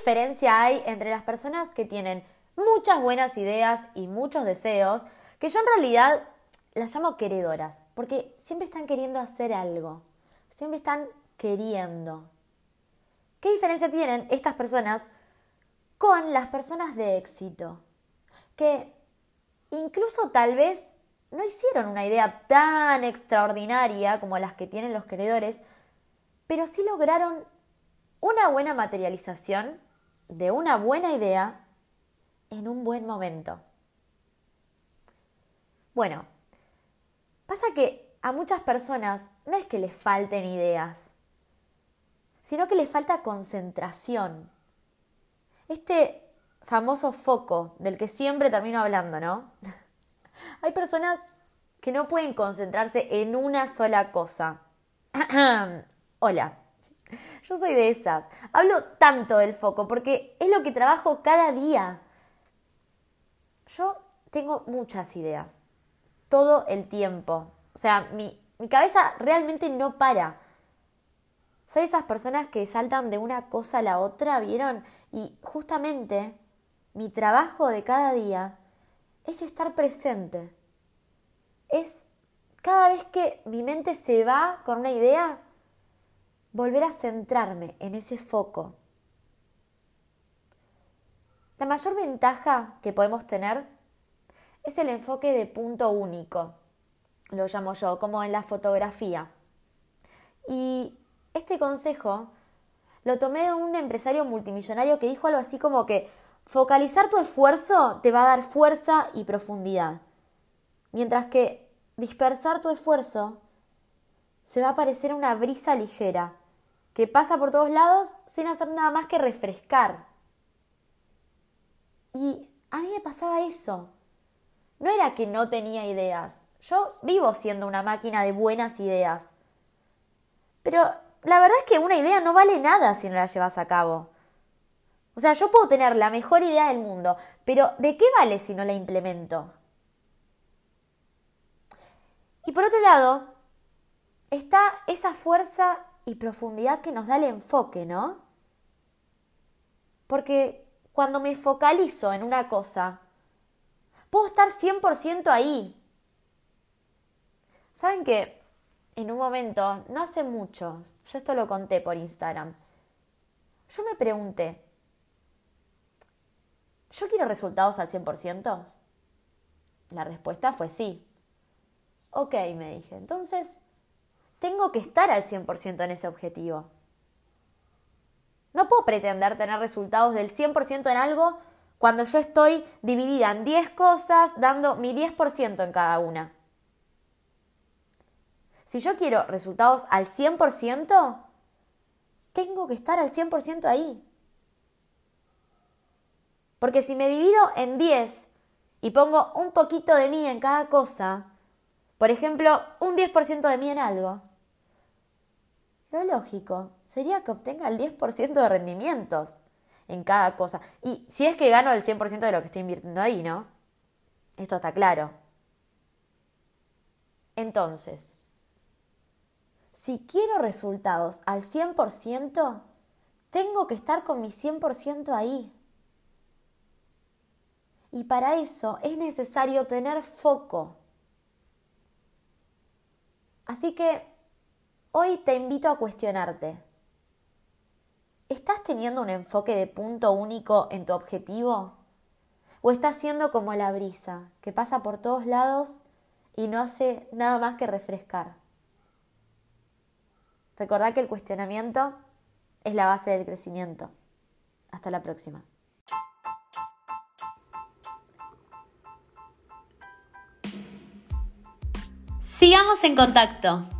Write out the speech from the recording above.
Diferencia hay entre las personas que tienen muchas buenas ideas y muchos deseos, que yo en realidad las llamo queredoras, porque siempre están queriendo hacer algo, siempre están queriendo. ¿Qué diferencia tienen estas personas con las personas de éxito? Que incluso tal vez no hicieron una idea tan extraordinaria como las que tienen los queredores, pero sí lograron una buena materialización de una buena idea en un buen momento. Bueno, pasa que a muchas personas no es que les falten ideas, sino que les falta concentración. Este famoso foco del que siempre termino hablando, ¿no? Hay personas que no pueden concentrarse en una sola cosa. Hola, yo soy de esas. Hablo tanto del foco porque es lo que trabajo cada día. Yo tengo muchas ideas, todo el tiempo. O sea, mi, mi cabeza realmente no para. Soy esas personas que saltan de una cosa a la otra, ¿vieron? Y justamente mi trabajo de cada día es estar presente. Es cada vez que mi mente se va con una idea, volver a centrarme en ese foco. La mayor ventaja que podemos tener es el enfoque de punto único, lo llamo yo, como en la fotografía. Y este consejo lo tomé de un empresario multimillonario que dijo algo así como que focalizar tu esfuerzo te va a dar fuerza y profundidad, mientras que dispersar tu esfuerzo se va a parecer una brisa ligera que pasa por todos lados sin hacer nada más que refrescar. Y a mí me pasaba eso. No era que no tenía ideas. Yo vivo siendo una máquina de buenas ideas. Pero la verdad es que una idea no vale nada si no la llevas a cabo. O sea, yo puedo tener la mejor idea del mundo, pero ¿de qué vale si no la implemento? Y por otro lado, está esa fuerza y profundidad que nos da el enfoque, ¿no? Porque cuando me focalizo en una cosa, puedo estar 100% ahí. ¿Saben qué? En un momento, no hace mucho, yo esto lo conté por Instagram, yo me pregunté, ¿yo quiero resultados al 100%? La respuesta fue sí. Ok, me dije, entonces, tengo que estar al 100% en ese objetivo. No puedo pretender tener resultados del 100% en algo cuando yo estoy dividida en 10 cosas, dando mi 10% en cada una. Si yo quiero resultados al 100%, tengo que estar al 100% ahí. Porque si me divido en 10 y pongo un poquito de mí en cada cosa, por ejemplo, un 10% de mí en algo, lo lógico sería que obtenga el 10% de rendimientos en cada cosa. Y si es que gano el 100% de lo que estoy invirtiendo ahí, ¿no? Esto está claro. Entonces, si quiero resultados al 100%, tengo que estar con mi 100% ahí. Y para eso es necesario tener foco. Así que Hoy te invito a cuestionarte. ¿Estás teniendo un enfoque de punto único en tu objetivo? ¿O estás siendo como la brisa, que pasa por todos lados y no hace nada más que refrescar? Recordá que el cuestionamiento es la base del crecimiento. Hasta la próxima. Sigamos en contacto.